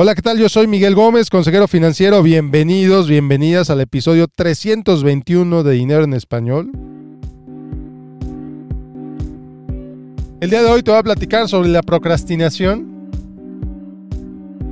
Hola, ¿qué tal? Yo soy Miguel Gómez, consejero financiero. Bienvenidos, bienvenidas al episodio 321 de Dinero en Español. El día de hoy te voy a platicar sobre la procrastinación.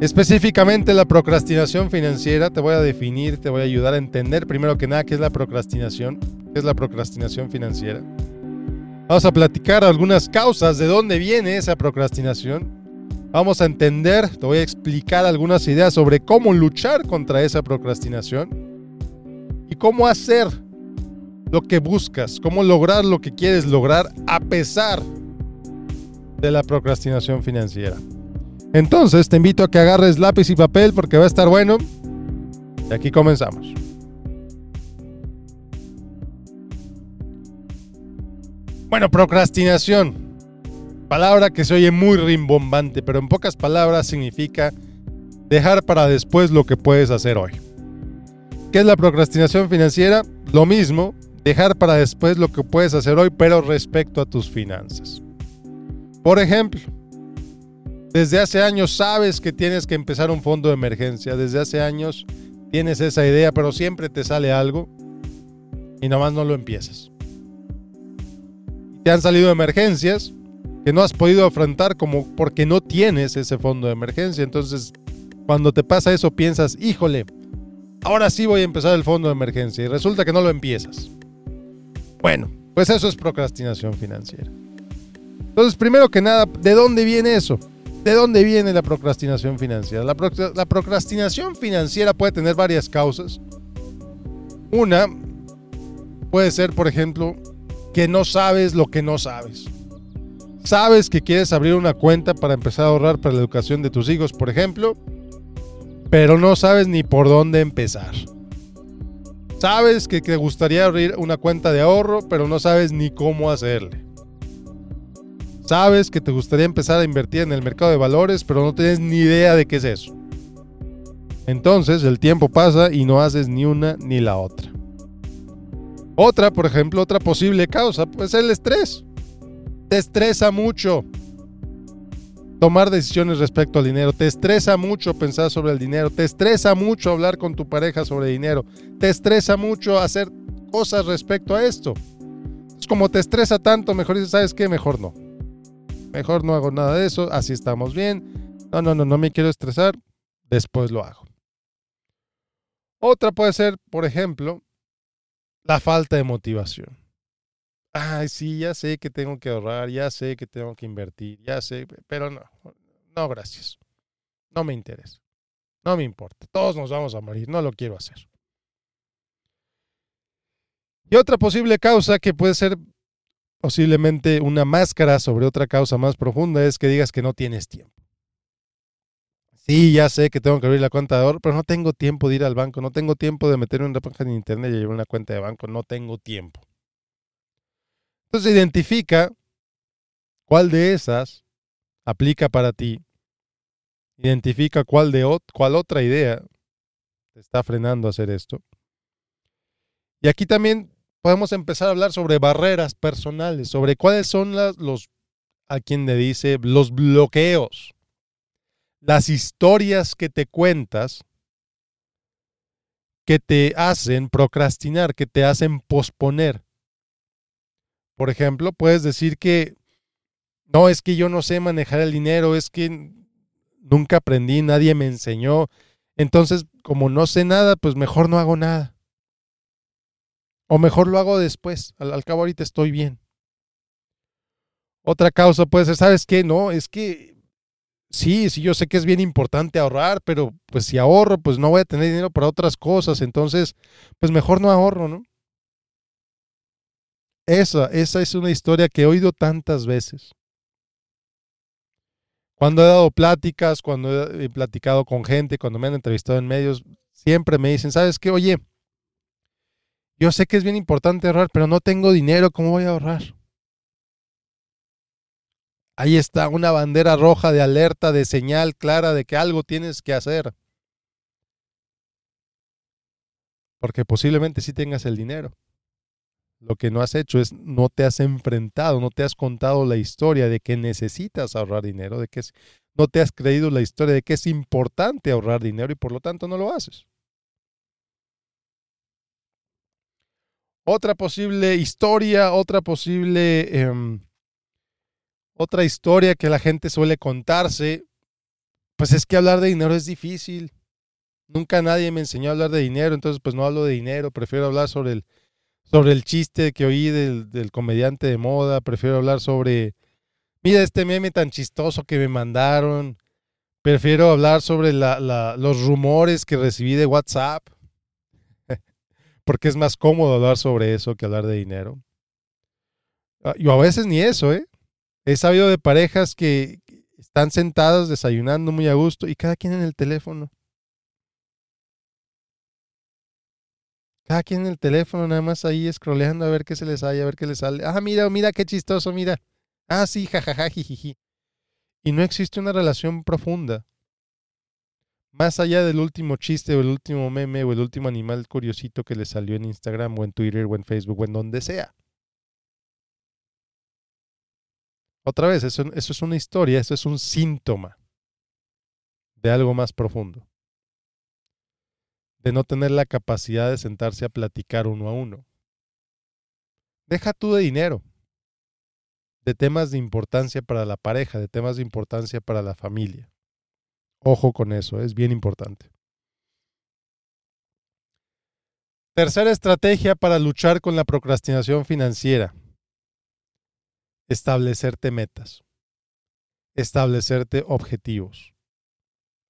Específicamente la procrastinación financiera. Te voy a definir, te voy a ayudar a entender primero que nada qué es la procrastinación, qué es la procrastinación financiera. Vamos a platicar algunas causas de dónde viene esa procrastinación Vamos a entender, te voy a explicar algunas ideas sobre cómo luchar contra esa procrastinación y cómo hacer lo que buscas, cómo lograr lo que quieres lograr a pesar de la procrastinación financiera. Entonces te invito a que agarres lápiz y papel porque va a estar bueno. Y aquí comenzamos. Bueno, procrastinación. Palabra que se oye muy rimbombante, pero en pocas palabras significa dejar para después lo que puedes hacer hoy. ¿Qué es la procrastinación financiera? Lo mismo, dejar para después lo que puedes hacer hoy, pero respecto a tus finanzas. Por ejemplo, desde hace años sabes que tienes que empezar un fondo de emergencia, desde hace años tienes esa idea, pero siempre te sale algo y nomás no lo empiezas. Te han salido emergencias que no has podido afrontar como porque no tienes ese fondo de emergencia. Entonces, cuando te pasa eso, piensas, híjole, ahora sí voy a empezar el fondo de emergencia y resulta que no lo empiezas. Bueno, pues eso es procrastinación financiera. Entonces, primero que nada, ¿de dónde viene eso? ¿De dónde viene la procrastinación financiera? La, la procrastinación financiera puede tener varias causas. Una puede ser, por ejemplo, que no sabes lo que no sabes. Sabes que quieres abrir una cuenta para empezar a ahorrar para la educación de tus hijos, por ejemplo, pero no sabes ni por dónde empezar. Sabes que te gustaría abrir una cuenta de ahorro, pero no sabes ni cómo hacerle. Sabes que te gustaría empezar a invertir en el mercado de valores, pero no tienes ni idea de qué es eso. Entonces el tiempo pasa y no haces ni una ni la otra. Otra, por ejemplo, otra posible causa, pues el estrés. Te estresa mucho tomar decisiones respecto al dinero. Te estresa mucho pensar sobre el dinero. Te estresa mucho hablar con tu pareja sobre dinero. Te estresa mucho hacer cosas respecto a esto. Es como te estresa tanto, mejor dices, ¿sabes qué? Mejor no. Mejor no hago nada de eso. Así estamos bien. No, no, no, no me quiero estresar. Después lo hago. Otra puede ser, por ejemplo, la falta de motivación ay, sí, ya sé que tengo que ahorrar, ya sé que tengo que invertir, ya sé, pero no, no, gracias. No me interesa. No me importa. Todos nos vamos a morir, no lo quiero hacer. Y otra posible causa que puede ser posiblemente una máscara sobre otra causa más profunda es que digas que no tienes tiempo. Sí, ya sé que tengo que abrir la cuenta de ahorro, pero no tengo tiempo de ir al banco, no tengo tiempo de meterme en una página de internet y llevar una cuenta de banco, no tengo tiempo. Entonces identifica cuál de esas aplica para ti. Identifica cuál, de cuál otra idea te está frenando a hacer esto. Y aquí también podemos empezar a hablar sobre barreras personales, sobre cuáles son las, los, a quien le dice, los bloqueos, las historias que te cuentas que te hacen procrastinar, que te hacen posponer. Por ejemplo, puedes decir que no, es que yo no sé manejar el dinero, es que nunca aprendí, nadie me enseñó. Entonces, como no sé nada, pues mejor no hago nada. O mejor lo hago después. Al, cabo ahorita estoy bien. Otra causa puede ser, ¿sabes qué? No, es que sí, sí, yo sé que es bien importante ahorrar, pero pues si ahorro, pues no voy a tener dinero para otras cosas. Entonces, pues mejor no ahorro, ¿no? Esa, esa es una historia que he oído tantas veces. Cuando he dado pláticas, cuando he platicado con gente, cuando me han entrevistado en medios, siempre me dicen, ¿sabes qué? Oye, yo sé que es bien importante ahorrar, pero no tengo dinero, ¿cómo voy a ahorrar? Ahí está una bandera roja de alerta, de señal clara de que algo tienes que hacer. Porque posiblemente sí tengas el dinero. Lo que no has hecho es no te has enfrentado, no te has contado la historia de que necesitas ahorrar dinero, de que no te has creído la historia de que es importante ahorrar dinero y por lo tanto no lo haces. Otra posible historia, otra posible, em, otra historia que la gente suele contarse, pues es que hablar de dinero es difícil. Nunca nadie me enseñó a hablar de dinero, entonces pues no hablo de dinero, prefiero hablar sobre el, sobre el chiste que oí del, comediante de moda, prefiero hablar sobre, mira este meme tan chistoso que me mandaron, prefiero hablar sobre la, los rumores que recibí de WhatsApp, porque es más cómodo hablar sobre eso que hablar de dinero. Ah, yo a veces ni eso, ¿eh? He sabido de parejas que están sentadas desayunando muy a gusto y cada quien en el teléfono. Cada quien en el teléfono, nada más ahí scrolleando a ver qué se les sale, a ver qué les sale. Ah, mira, mira qué chistoso, mira. Ah, sí, jajaja, jijiji. Y no existe una relación profunda. Más allá del último chiste o el último meme o el último animal curiosito que les salió en Instagram o en Twitter o en Facebook o en donde sea. Otra vez, eso, eso es una historia, eso es un síntoma de algo más profundo de no tener la capacidad de sentarse a platicar uno a uno. Deja tú de dinero, de temas de importancia para la pareja, de temas de importancia para la familia. Ojo con eso, es bien importante. Tercera estrategia para luchar con la procrastinación financiera. Establecerte metas. Establecerte objetivos.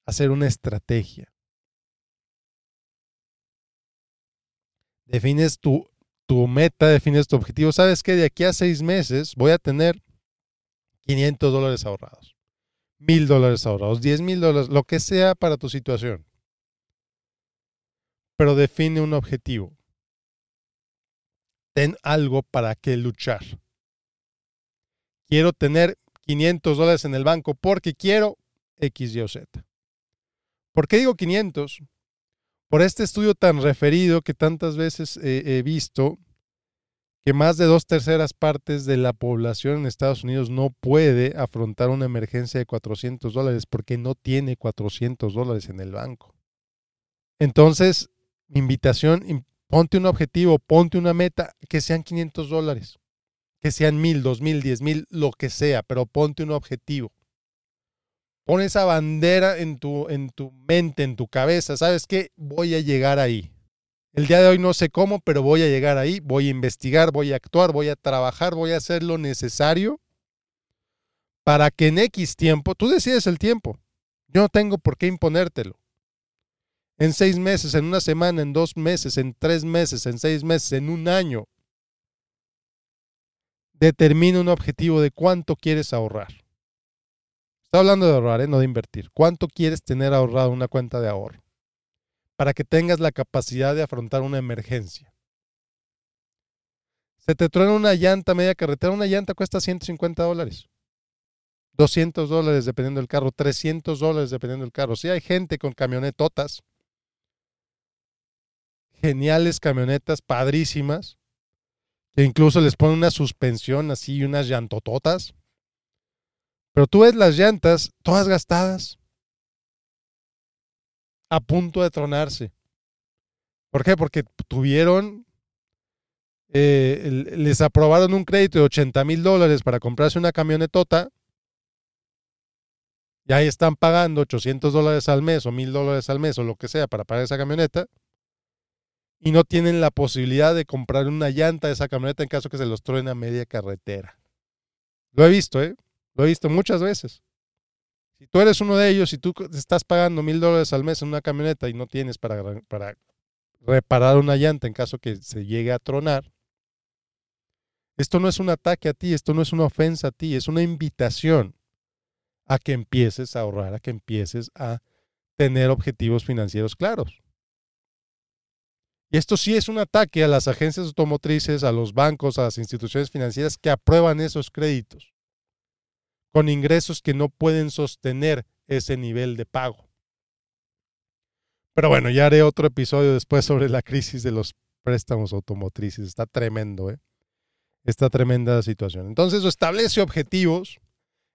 Hacer una estrategia. Defines tu, tu meta, defines tu objetivo. Sabes que de aquí a seis meses voy a tener 500 dólares ahorrados, mil dólares ahorrados, 10 mil dólares, lo que sea para tu situación. Pero define un objetivo. Ten algo para qué luchar. Quiero tener 500 dólares en el banco porque quiero X, Y o Z. ¿Por qué digo 500? Por este estudio tan referido que tantas veces he visto, que más de dos terceras partes de la población en Estados Unidos no puede afrontar una emergencia de 400 dólares porque no tiene 400 dólares en el banco. Entonces, mi invitación, ponte un objetivo, ponte una meta, que sean 500 dólares, que sean mil, dos mil, diez mil, lo que sea, pero ponte un objetivo. Pon esa bandera en tu, en tu mente, en tu cabeza. ¿Sabes qué? Voy a llegar ahí. El día de hoy no sé cómo, pero voy a llegar ahí. Voy a investigar, voy a actuar, voy a trabajar, voy a hacer lo necesario para que en X tiempo, tú decides el tiempo. Yo no tengo por qué imponértelo. En seis meses, en una semana, en dos meses, en tres meses, en seis meses, en un año. Determina un objetivo de cuánto quieres ahorrar. Está hablando de ahorrar, ¿eh? no de invertir. ¿Cuánto quieres tener ahorrado una cuenta de ahorro? Para que tengas la capacidad de afrontar una emergencia. Se te truena una llanta media carretera, una llanta cuesta 150 dólares. 200 dólares dependiendo del carro, 300 dólares dependiendo del carro. Si hay gente con camionetotas, geniales camionetas, padrísimas, que incluso les ponen una suspensión así y unas llantototas pero tú ves las llantas todas gastadas, a punto de tronarse. ¿Por qué? Porque tuvieron, eh, les aprobaron un crédito de 80 mil dólares para comprarse una camionetota y ahí están pagando 800 dólares al mes o mil dólares al mes o lo que sea para pagar esa camioneta y no tienen la posibilidad de comprar una llanta de esa camioneta en caso que se los truene a media carretera. Lo he visto, ¿eh? Lo he visto muchas veces. Si tú eres uno de ellos y tú estás pagando mil dólares al mes en una camioneta y no tienes para, para reparar una llanta en caso que se llegue a tronar, esto no es un ataque a ti, esto no es una ofensa a ti, es una invitación a que empieces a ahorrar, a que empieces a tener objetivos financieros claros. Y esto sí es un ataque a las agencias automotrices, a los bancos, a las instituciones financieras que aprueban esos créditos con ingresos que no pueden sostener ese nivel de pago. Pero bueno, ya haré otro episodio después sobre la crisis de los préstamos automotrices. Está tremendo, ¿eh? Esta tremenda situación. Entonces, establece objetivos,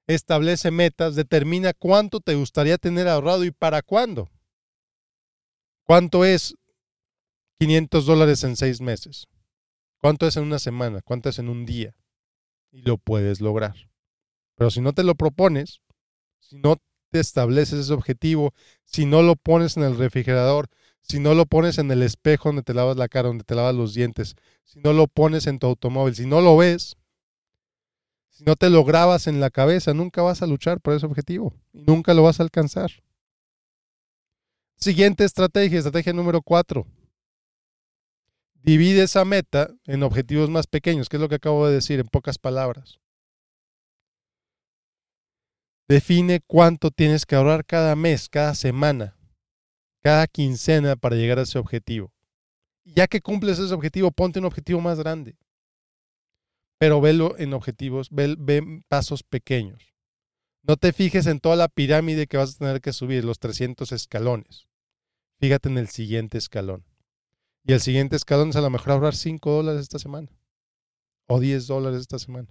establece metas, determina cuánto te gustaría tener ahorrado y para cuándo. ¿Cuánto es 500 dólares en seis meses? ¿Cuánto es en una semana? ¿Cuánto es en un día? Y lo puedes lograr. Pero si no te lo propones, si no te estableces ese objetivo, si no lo pones en el refrigerador, si no lo pones en el espejo donde te lavas la cara, donde te lavas los dientes, si no lo pones en tu automóvil, si no lo ves, si no te lo grabas en la cabeza, nunca vas a luchar por ese objetivo y nunca lo vas a alcanzar. Siguiente estrategia, estrategia número cuatro. Divide esa meta en objetivos más pequeños, que es lo que acabo de decir en pocas palabras. Define cuánto tienes que ahorrar cada mes, cada semana, cada quincena para llegar a ese objetivo. Ya que cumples ese objetivo, ponte un objetivo más grande. Pero velo en objetivos, ve, ve pasos pequeños. No te fijes en toda la pirámide que vas a tener que subir, los 300 escalones. Fíjate en el siguiente escalón. Y el siguiente escalón es a lo mejor ahorrar 5 dólares esta semana. O 10 dólares esta semana.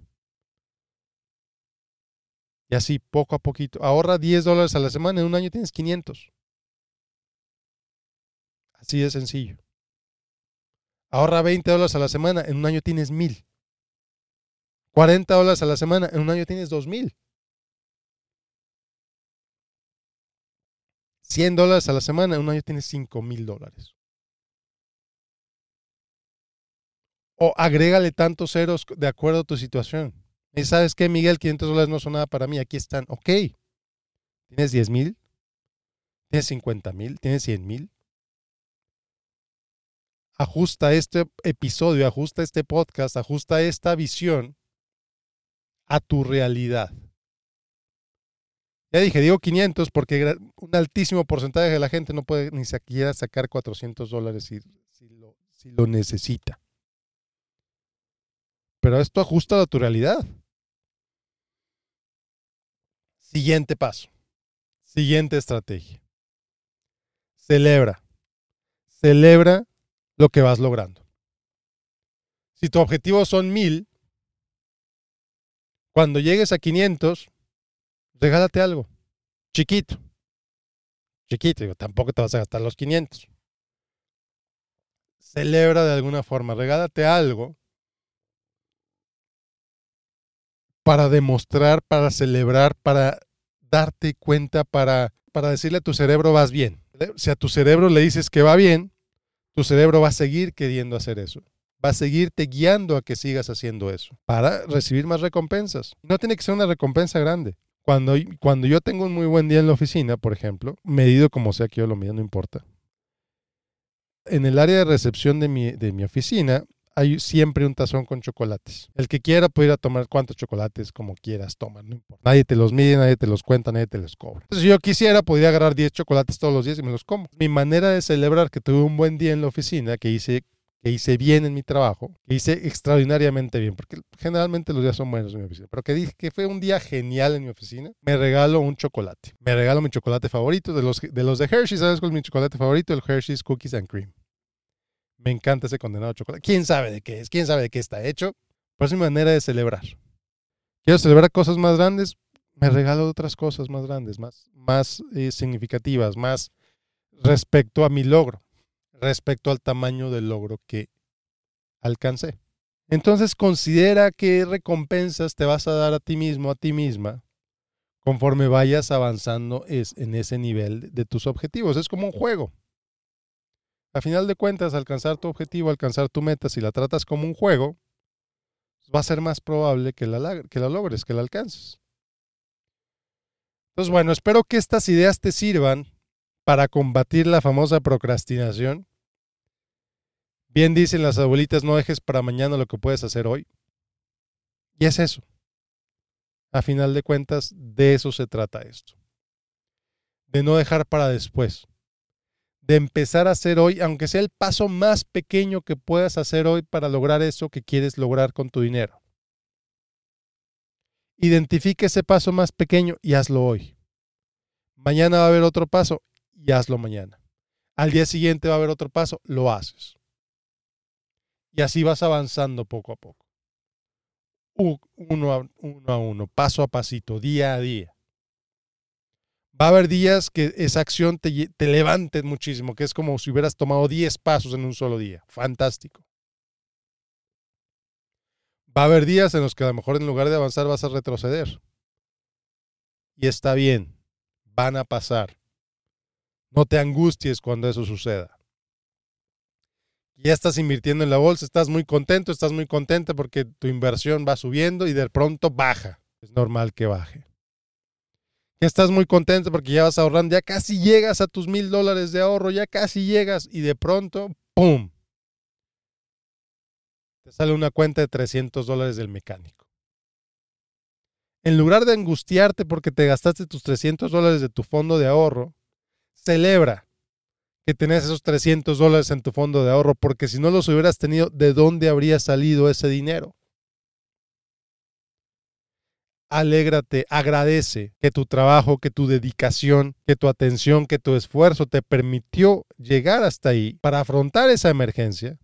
Y así, poco a poquito. Ahorra 10 dólares a la semana, en un año tienes 500. Así de sencillo. Ahorra 20 dólares a la semana, en un año tienes 1000. 40 dólares a la semana, en un año tienes 2000. 100 dólares a la semana, en un año tienes 5000 dólares. O agrégale tantos ceros de acuerdo a tu situación. Sabes qué, Miguel, 500 dólares no son nada para mí, aquí están. Ok. ¿Tienes 10 mil? ¿Tienes 50 mil? ¿Tienes 100 mil? Ajusta este episodio, ajusta este podcast, ajusta esta visión a tu realidad. Ya dije, digo 500 porque un altísimo porcentaje de la gente no puede ni siquiera sacar 400 dólares si, lo, si lo necesita. Pero esto ajusta a tu realidad. Siguiente paso. Siguiente estrategia. Celebra. Celebra lo que vas logrando. Si tu objetivo son mil, cuando llegues a 500, regálate algo. Chiquito. Chiquito, tampoco te vas a gastar los 500. Celebra de alguna forma, regálate algo para demostrar, para celebrar, para darte cuenta, para, para decirle a tu cerebro vas bien. Si a tu cerebro le dices que va bien, tu cerebro va a seguir queriendo hacer eso. Va a seguirte guiando a que sigas haciendo eso para recibir más recompensas. No tiene que ser una recompensa grande. Cuando, cuando yo tengo un muy buen día en la oficina, por ejemplo, medido como sea que yo lo mida, no importa. En el área de recepción de mi, de mi oficina, hay siempre un tazón con chocolates. El que quiera puede ir a tomar cuantos chocolates como quieras tomar, no importa. Nadie te los mide, nadie te los cuenta, nadie te los cobra. Entonces, si yo quisiera, podría agarrar 10 chocolates todos los días y me los como. Mi manera de celebrar que tuve un buen día en la oficina, que hice que hice bien en mi trabajo, que hice extraordinariamente bien, porque generalmente los días son buenos en mi oficina, pero que dije que fue un día genial en mi oficina, me regalo un chocolate. Me regalo mi chocolate favorito de los de, los de Hershey, ¿sabes cuál es mi chocolate favorito? El Hershey's Cookies and Cream. Me encanta ese condenado chocolate. ¿Quién sabe de qué es? ¿Quién sabe de qué está hecho? Pero es mi manera de celebrar. Quiero celebrar cosas más grandes, me regalo otras cosas más grandes, más, más eh, significativas, más respecto a mi logro, respecto al tamaño del logro que alcancé. Entonces considera qué recompensas te vas a dar a ti mismo, a ti misma, conforme vayas avanzando es, en ese nivel de tus objetivos. Es como un juego. A final de cuentas, alcanzar tu objetivo, alcanzar tu meta, si la tratas como un juego, va a ser más probable que la, que la logres, que la alcances. Entonces, bueno, espero que estas ideas te sirvan para combatir la famosa procrastinación. Bien dicen las abuelitas, no dejes para mañana lo que puedes hacer hoy. Y es eso. A final de cuentas, de eso se trata esto. De no dejar para después de empezar a hacer hoy, aunque sea el paso más pequeño que puedas hacer hoy para lograr eso que quieres lograr con tu dinero. Identifique ese paso más pequeño y hazlo hoy. Mañana va a haber otro paso y hazlo mañana. Al día siguiente va a haber otro paso, lo haces. Y así vas avanzando poco a poco. uno a uno, a uno paso a pasito, día a día. Va a haber días que esa acción te, te levante muchísimo, que es como si hubieras tomado 10 pasos en un solo día. Fantástico. Va a haber días en los que a lo mejor en lugar de avanzar vas a retroceder. Y está bien, van a pasar. No te angusties cuando eso suceda. Ya estás invirtiendo en la bolsa, estás muy contento, estás muy contenta porque tu inversión va subiendo y de pronto baja. Es normal que baje que estás muy contento porque ya vas ahorrando, ya casi llegas a tus mil dólares de ahorro, ya casi llegas y de pronto, ¡pum! Te sale una cuenta de 300 dólares del mecánico. En lugar de angustiarte porque te gastaste tus 300 dólares de tu fondo de ahorro, celebra que tenés esos 300 dólares en tu fondo de ahorro, porque si no los hubieras tenido, ¿de dónde habría salido ese dinero? Alégrate, agradece que tu trabajo, que tu dedicación, que tu atención, que tu esfuerzo te permitió llegar hasta ahí para afrontar esa emergencia.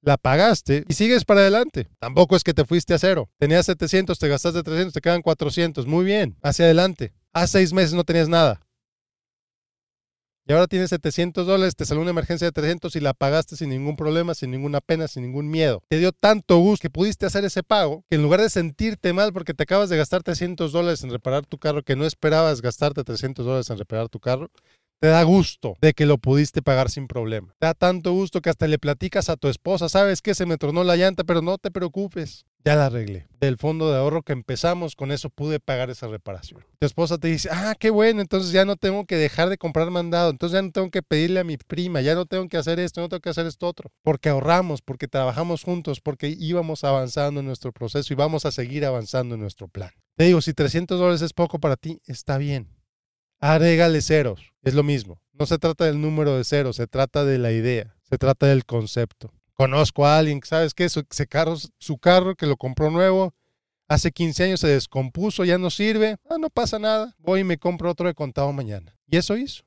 La pagaste y sigues para adelante. Tampoco es que te fuiste a cero. Tenías 700, te gastaste 300, te quedan 400. Muy bien, hacia adelante. Hace seis meses no tenías nada y ahora tienes 700 dólares, te salió una emergencia de 300 y la pagaste sin ningún problema, sin ninguna pena, sin ningún miedo. Te dio tanto gusto que pudiste hacer ese pago que en lugar de sentirte mal porque te acabas de gastar 300 dólares en reparar tu carro, que no esperabas gastarte 300 dólares en reparar tu carro, te da gusto de que lo pudiste pagar sin problema. Te da tanto gusto que hasta le platicas a tu esposa, sabes que se me tronó la llanta, pero no te preocupes. Ya la arreglé. Del fondo de ahorro que empezamos, con eso pude pagar esa reparación. Tu esposa te dice, ah, qué bueno, entonces ya no tengo que dejar de comprar mandado, entonces ya no tengo que pedirle a mi prima, ya no tengo que hacer esto, no tengo que hacer esto otro. Porque ahorramos, porque trabajamos juntos, porque íbamos avanzando en nuestro proceso y vamos a seguir avanzando en nuestro plan. Te digo, si 300 dólares es poco para ti, está bien agrégale ceros. Es lo mismo. No se trata del número de ceros, se trata de la idea, se trata del concepto. Conozco a alguien, ¿sabes qué? Su, carro, su carro que lo compró nuevo, hace 15 años se descompuso, ya no sirve. Ah, no pasa nada. Voy y me compro otro de contado mañana. Y eso hizo.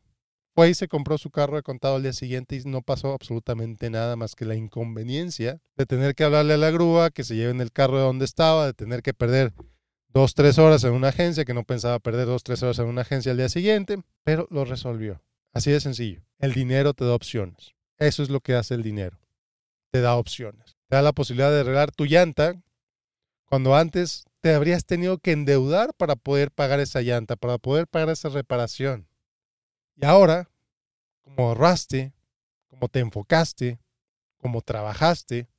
Fue y se compró su carro de contado al día siguiente y no pasó absolutamente nada más que la inconveniencia de tener que hablarle a la grúa que se lleven el carro de donde estaba, de tener que perder dos, tres horas en una agencia, que no pensaba perder dos, tres horas en una agencia al día siguiente, pero lo resolvió. Así de sencillo. El dinero te da opciones. Eso es lo que hace el dinero. Te da opciones. Te da la posibilidad de arreglar tu llanta cuando antes te habrías tenido que endeudar para poder pagar esa llanta, para poder pagar esa reparación. Y ahora, como ahorraste, como te enfocaste, como trabajaste,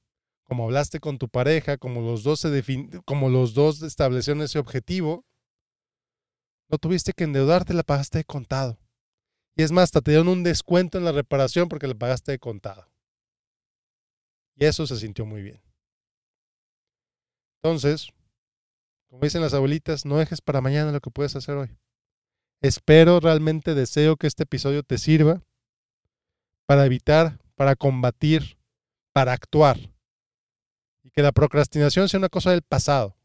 como hablaste con tu pareja, como los dos, se como los dos establecieron ese objetivo, no tuviste que endeudarte, la pagaste de contado. Y es más, hasta te dieron un descuento en la reparación porque la pagaste de contado. Y eso se sintió muy bien. Entonces, como dicen las abuelitas, no dejes para mañana lo que puedes hacer hoy. Espero, realmente deseo que este episodio te sirva para evitar, para combatir, para actuar que la procrastinación sea una cosa del pasado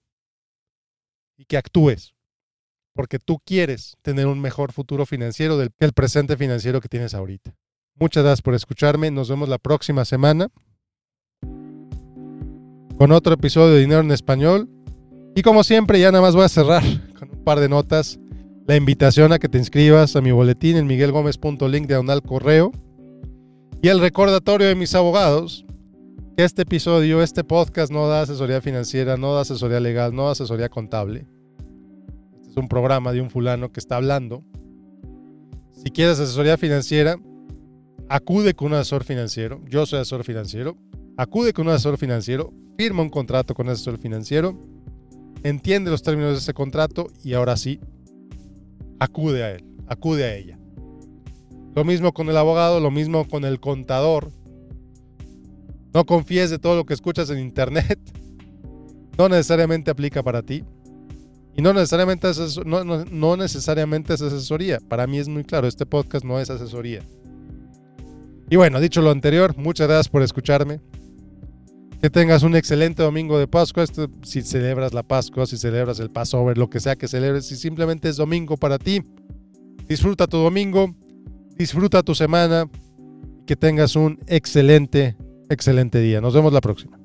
y que actúes porque tú quieres tener un mejor futuro financiero del que el presente financiero que tienes ahorita. Muchas gracias por escucharme. Nos vemos la próxima semana con otro episodio de Dinero en Español. Y como siempre, ya nada más voy a cerrar con un par de notas. La invitación a que te inscribas a mi boletín en miguelgomez.link de al correo. Y el recordatorio de mis abogados que este episodio, este podcast no da asesoría financiera, no da asesoría legal, no da asesoría contable. Este es un programa de un fulano que está hablando. Si quieres asesoría financiera, acude con un asesor financiero. Yo soy asesor financiero. Acude con un asesor financiero, firma un contrato con un asesor financiero, entiende los términos de ese contrato y ahora sí, acude a él, acude a ella. Lo mismo con el abogado, lo mismo con el contador no confíes de todo lo que escuchas en internet. No necesariamente aplica para ti. Y no necesariamente, es, no, necesariamente es asesoría. Para mí es muy claro, este podcast no es asesoría. Y bueno, dicho lo anterior, muchas gracias por escucharme. Que tengas un excelente domingo de Pascua. si celebras la Pascua, si celebras el Passover, lo que sea que celebres, si simplemente es domingo para ti, disfruta tu domingo, disfruta tu semana. Que tengas un excelente excelente día. Nos vemos la próxima.